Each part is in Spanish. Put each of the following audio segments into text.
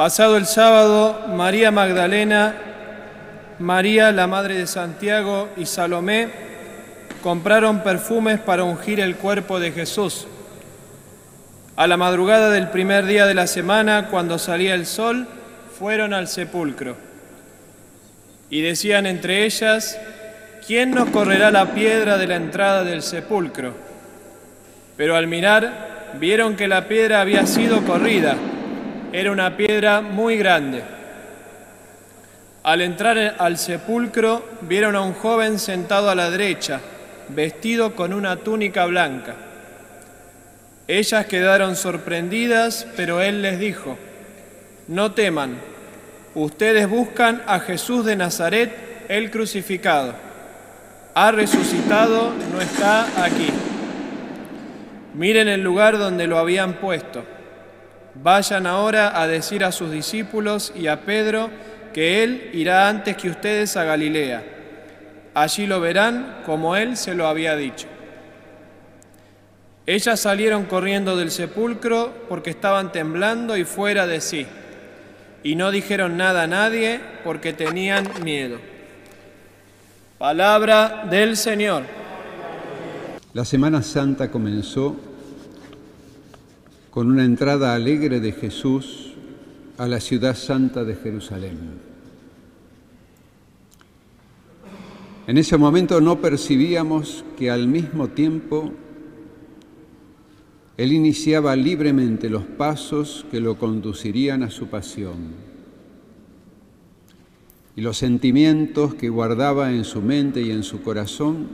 Pasado el sábado, María Magdalena, María la Madre de Santiago y Salomé compraron perfumes para ungir el cuerpo de Jesús. A la madrugada del primer día de la semana, cuando salía el sol, fueron al sepulcro. Y decían entre ellas, ¿quién nos correrá la piedra de la entrada del sepulcro? Pero al mirar, vieron que la piedra había sido corrida. Era una piedra muy grande. Al entrar al sepulcro, vieron a un joven sentado a la derecha, vestido con una túnica blanca. Ellas quedaron sorprendidas, pero él les dijo, no teman, ustedes buscan a Jesús de Nazaret, el crucificado. Ha resucitado, no está aquí. Miren el lugar donde lo habían puesto. Vayan ahora a decir a sus discípulos y a Pedro que Él irá antes que ustedes a Galilea. Allí lo verán como Él se lo había dicho. Ellas salieron corriendo del sepulcro porque estaban temblando y fuera de sí, y no dijeron nada a nadie porque tenían miedo. Palabra del Señor. La Semana Santa comenzó con una entrada alegre de Jesús a la ciudad santa de Jerusalén. En ese momento no percibíamos que al mismo tiempo Él iniciaba libremente los pasos que lo conducirían a su pasión. Y los sentimientos que guardaba en su mente y en su corazón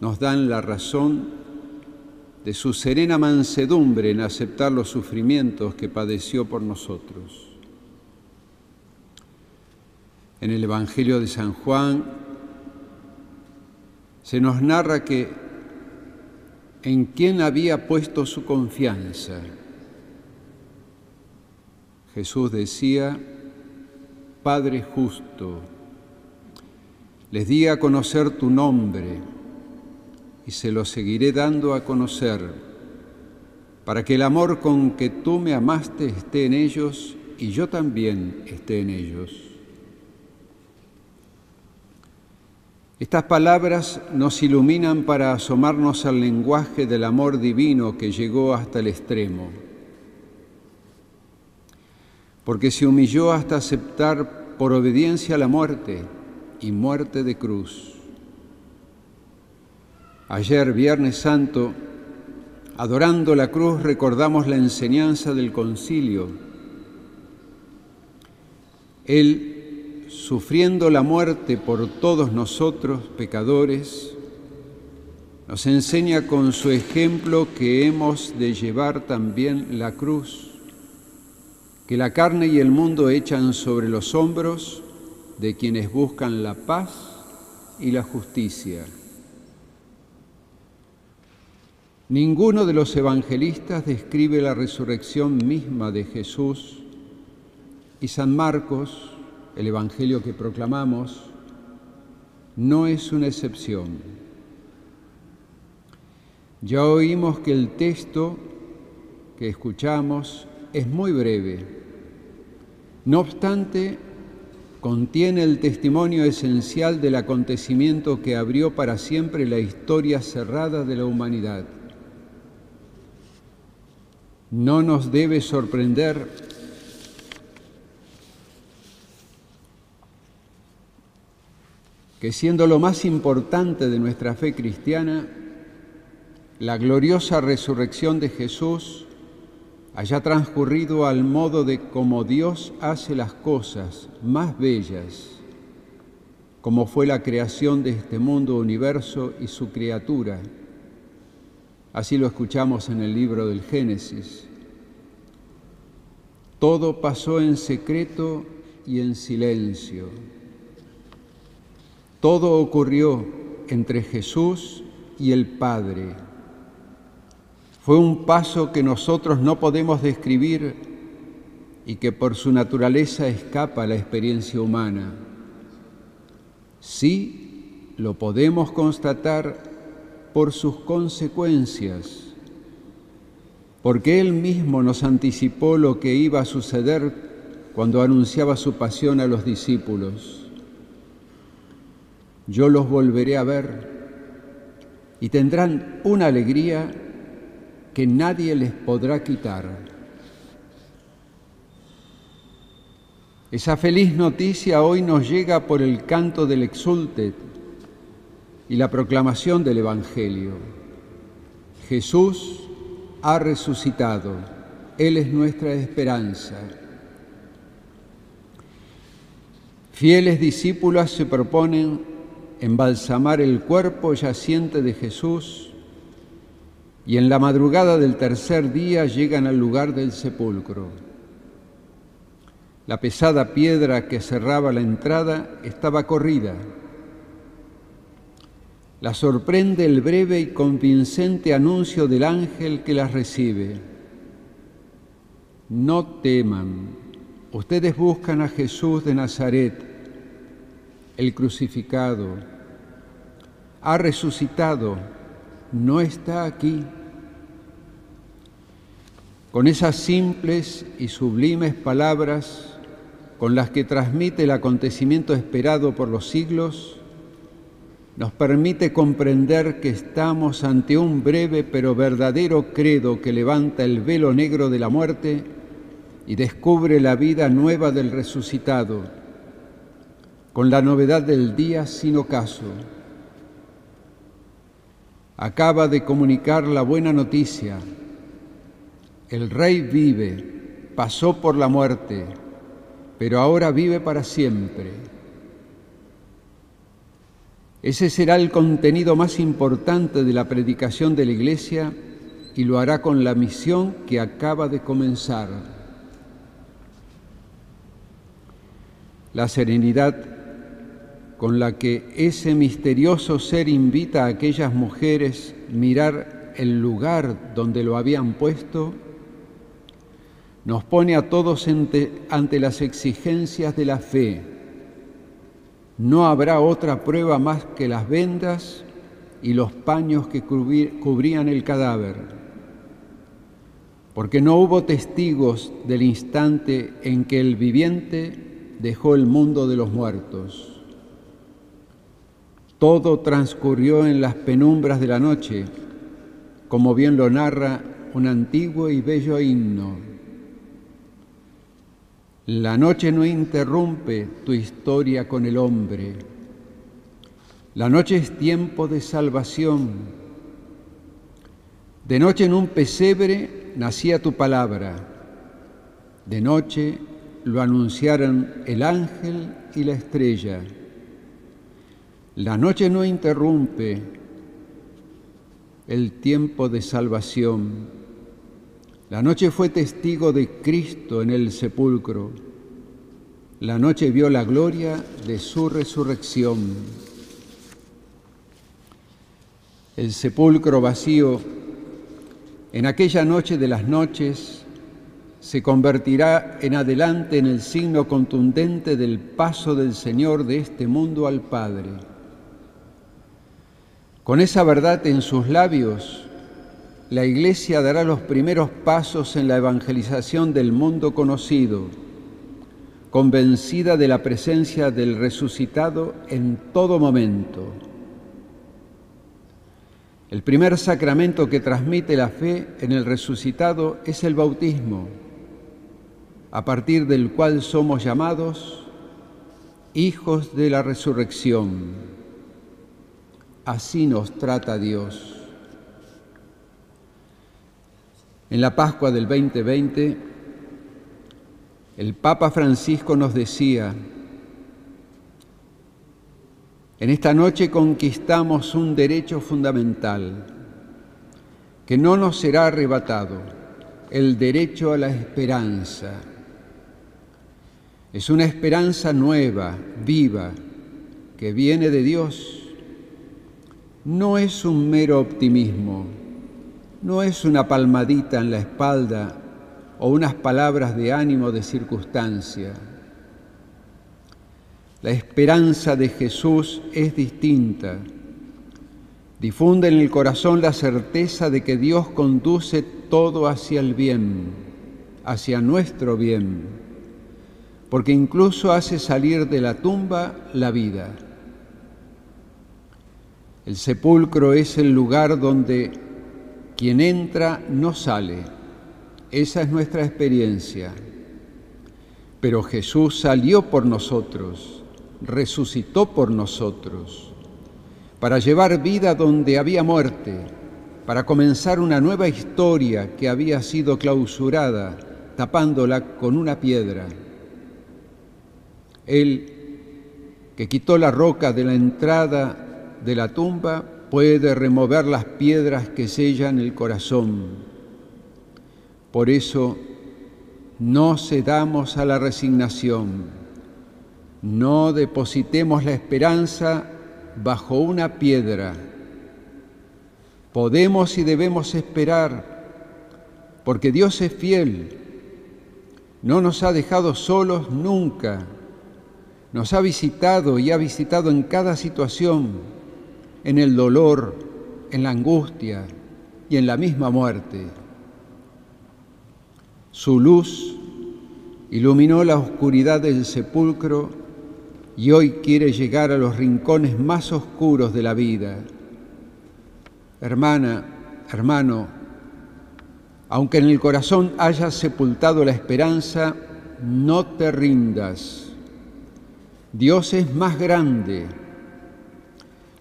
nos dan la razón de su serena mansedumbre en aceptar los sufrimientos que padeció por nosotros. En el Evangelio de San Juan se nos narra que en quien había puesto su confianza. Jesús decía, Padre justo, les di a conocer tu nombre y se lo seguiré dando a conocer, para que el amor con que tú me amaste esté en ellos y yo también esté en ellos. Estas palabras nos iluminan para asomarnos al lenguaje del amor divino que llegó hasta el extremo, porque se humilló hasta aceptar por obediencia la muerte y muerte de cruz. Ayer, Viernes Santo, adorando la cruz, recordamos la enseñanza del concilio. Él, sufriendo la muerte por todos nosotros, pecadores, nos enseña con su ejemplo que hemos de llevar también la cruz, que la carne y el mundo echan sobre los hombros de quienes buscan la paz y la justicia. Ninguno de los evangelistas describe la resurrección misma de Jesús y San Marcos, el Evangelio que proclamamos, no es una excepción. Ya oímos que el texto que escuchamos es muy breve. No obstante, contiene el testimonio esencial del acontecimiento que abrió para siempre la historia cerrada de la humanidad. No nos debe sorprender que siendo lo más importante de nuestra fe cristiana, la gloriosa resurrección de Jesús haya transcurrido al modo de como Dios hace las cosas más bellas, como fue la creación de este mundo universo y su criatura, Así lo escuchamos en el libro del Génesis. Todo pasó en secreto y en silencio. Todo ocurrió entre Jesús y el Padre. Fue un paso que nosotros no podemos describir y que por su naturaleza escapa a la experiencia humana. Sí, lo podemos constatar por sus consecuencias. porque Él mismo nos anticipó lo que iba a suceder cuando anunciaba su pasión a los discípulos. Yo los volveré a ver y tendrán una alegría que nadie les podrá quitar. Esa feliz noticia hoy nos llega por el canto del exulte y la proclamación del Evangelio. Jesús ha resucitado, Él es nuestra esperanza. Fieles discípulos se proponen embalsamar el cuerpo yaciente de Jesús y en la madrugada del tercer día llegan al lugar del sepulcro. La pesada piedra que cerraba la entrada estaba corrida. La sorprende el breve y convincente anuncio del ángel que las recibe. No teman, ustedes buscan a Jesús de Nazaret, el crucificado. Ha resucitado, no está aquí. Con esas simples y sublimes palabras, con las que transmite el acontecimiento esperado por los siglos, nos permite comprender que estamos ante un breve pero verdadero credo que levanta el velo negro de la muerte y descubre la vida nueva del resucitado, con la novedad del día sin ocaso. Acaba de comunicar la buena noticia. El Rey vive, pasó por la muerte, pero ahora vive para siempre. Ese será el contenido más importante de la predicación de la Iglesia y lo hará con la misión que acaba de comenzar. La serenidad con la que ese misterioso ser invita a aquellas mujeres mirar el lugar donde lo habían puesto nos pone a todos ante, las exigencias de la fe. No habrá otra prueba más que las vendas y los paños que cubrían el cadáver, porque no hubo testigos del instante en que el viviente dejó el mundo de los muertos. Todo transcurrió en las penumbras de la noche, como bien lo narra un antiguo y bello himno. La noche no interrumpe tu historia con el hombre. La noche es tiempo de salvación. De noche en un pesebre nacía tu palabra. De noche lo anunciaron el ángel y la estrella. La noche no interrumpe el tiempo de salvación. La noche fue testigo de Cristo en el sepulcro. La noche vio la gloria de su resurrección. El sepulcro vacío en aquella noche de las noches se convertirá en adelante en el signo contundente del paso del Señor de este mundo al Padre. Con esa verdad en sus labios, la Iglesia dará los primeros pasos en la evangelización del mundo conocido, convencida de la presencia del resucitado en todo momento. El primer sacramento que transmite la fe en el resucitado es el bautismo, a partir del cual somos llamados hijos de la resurrección. Así nos trata Dios. En la Pascua del 2020, el Papa Francisco nos decía, en esta noche conquistamos un derecho fundamental que no nos será arrebatado, el derecho a la esperanza. Es una esperanza nueva, viva, que viene de Dios. No es un mero optimismo no es una palmadita en la espalda o unas palabras de ánimo de circunstancia. La esperanza de Jesús es distinta. Difunde en el corazón la certeza de que Dios conduce todo hacia el bien, hacia nuestro bien, porque incluso hace salir de la tumba la vida. El sepulcro es el lugar donde quien entra no sale. Esa es nuestra experiencia. Pero Jesús salió por nosotros, resucitó por nosotros, para llevar vida donde había muerte, para comenzar una nueva historia que había sido clausurada, tapándola con una piedra. Él, que quitó la roca de la entrada de la tumba puede remover las piedras que sellan el corazón. Por eso, no cedamos a la resignación, no depositemos la esperanza bajo una piedra. Podemos y debemos esperar, porque Dios es fiel, no nos ha dejado solos nunca, nos ha visitado y ha visitado en cada situación en el dolor, en la angustia y en la misma muerte. Su luz iluminó la oscuridad del sepulcro y hoy quiere llegar a los rincones más oscuros de la vida. Hermana, hermano, aunque en el corazón hayas sepultado la esperanza, no te rindas. Dios es más grande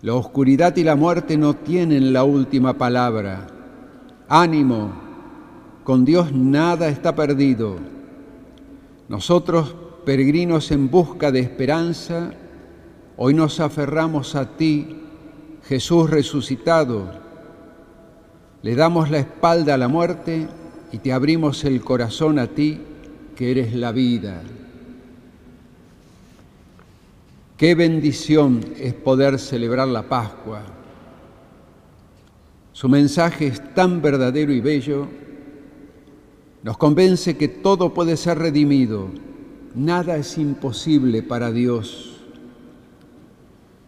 la oscuridad y la muerte no tienen la última palabra. Ánimo, con Dios nada está perdido. Nosotros, peregrinos en busca de esperanza, hoy nos aferramos a ti, Jesús resucitado. Le damos la espalda a la muerte y te abrimos el corazón a ti, que eres la vida. Qué bendición es poder celebrar la Pascua. Su mensaje es tan verdadero y bello, nos convence que todo puede ser redimido, nada es imposible para Dios.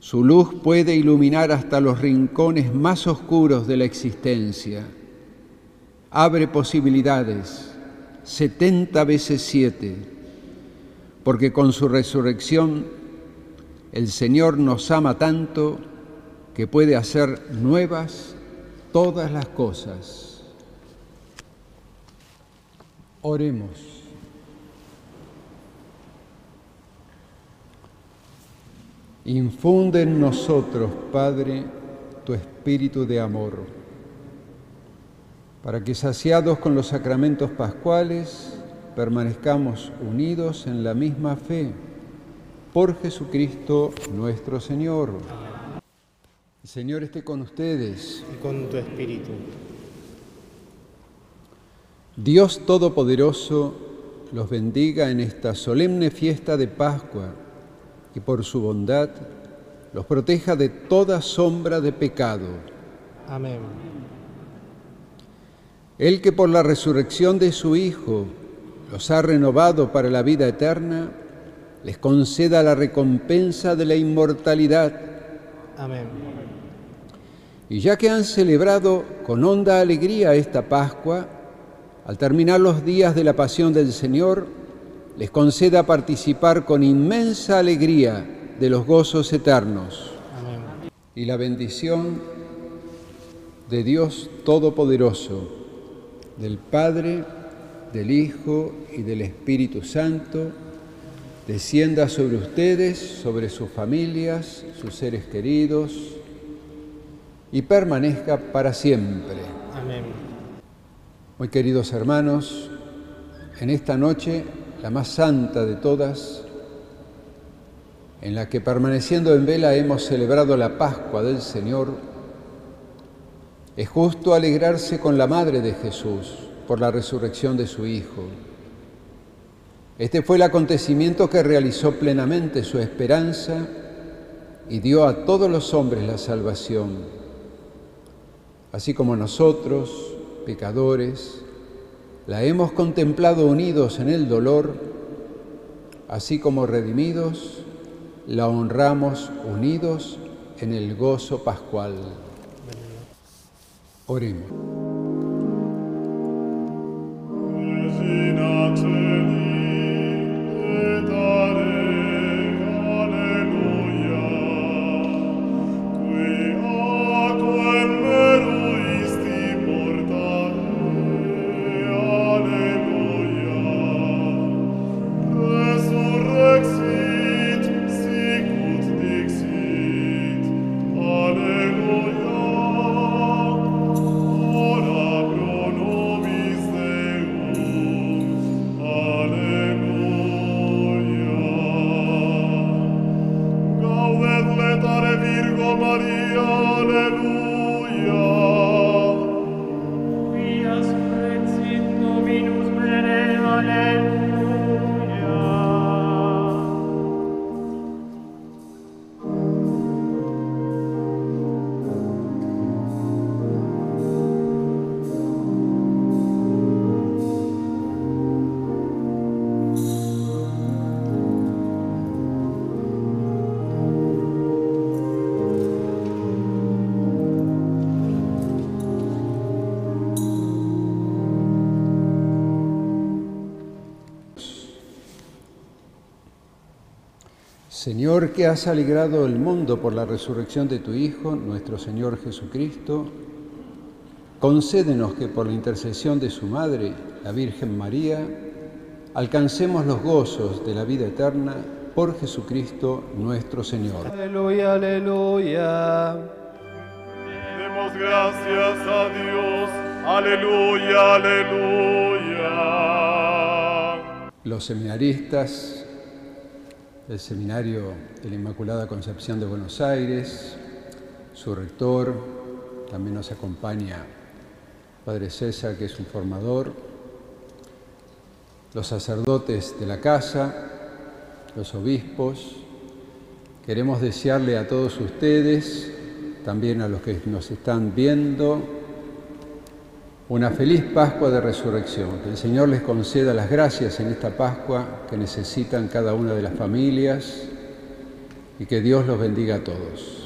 Su luz puede iluminar hasta los rincones más oscuros de la existencia. Abre posibilidades, setenta veces siete, porque con su resurrección el Señor nos ama tanto que puede hacer nuevas todas las cosas. Oremos. Infunde en nosotros, Padre, tu espíritu de amor, para que saciados con los sacramentos pascuales, permanezcamos unidos en la misma fe por Jesucristo nuestro Señor. El Señor esté con ustedes. Y con tu espíritu. Dios Todopoderoso los bendiga en esta solemne fiesta de Pascua y por su bondad los proteja de toda sombra de pecado. Amén. El que por la resurrección de su Hijo los ha renovado para la vida eterna, les conceda la recompensa de la inmortalidad. Amén. Y ya que han celebrado con honda alegría esta Pascua, al terminar los días de la pasión del Señor, les conceda participar con inmensa alegría de los gozos eternos. Amén. Y la bendición de Dios Todopoderoso, del Padre, del Hijo y del Espíritu Santo, descienda sobre ustedes, sobre sus familias, sus seres queridos y permanezca para siempre. Amén. Muy queridos hermanos, en esta noche, la más santa de todas, en la que permaneciendo en vela hemos celebrado la Pascua del Señor, es justo alegrarse con la Madre de Jesús por la resurrección de su Hijo este fue el acontecimiento que realizó plenamente su esperanza y dio a todos los hombres la salvación, así como nosotros, pecadores, la hemos contemplado unidos en el dolor, así como redimidos, la honramos unidos en el gozo pascual. Oremos. Señor, que has alegrado el mundo por la resurrección de tu Hijo, nuestro Señor Jesucristo, concédenos que por la intercesión de su Madre, la Virgen María, alcancemos los gozos de la vida eterna por Jesucristo nuestro Señor. Aleluya, aleluya. Demos gracias a Dios. Aleluya, aleluya. Los seminaristas del Seminario de la Inmaculada Concepción de Buenos Aires, su rector, también nos acompaña Padre César, que es un formador, los sacerdotes de la casa, los obispos. Queremos desearle a todos ustedes, también a los que nos están viendo, una feliz Pascua de Resurrección. Que el Señor les conceda las gracias en esta Pascua que necesitan cada una de las familias y que Dios los bendiga a todos.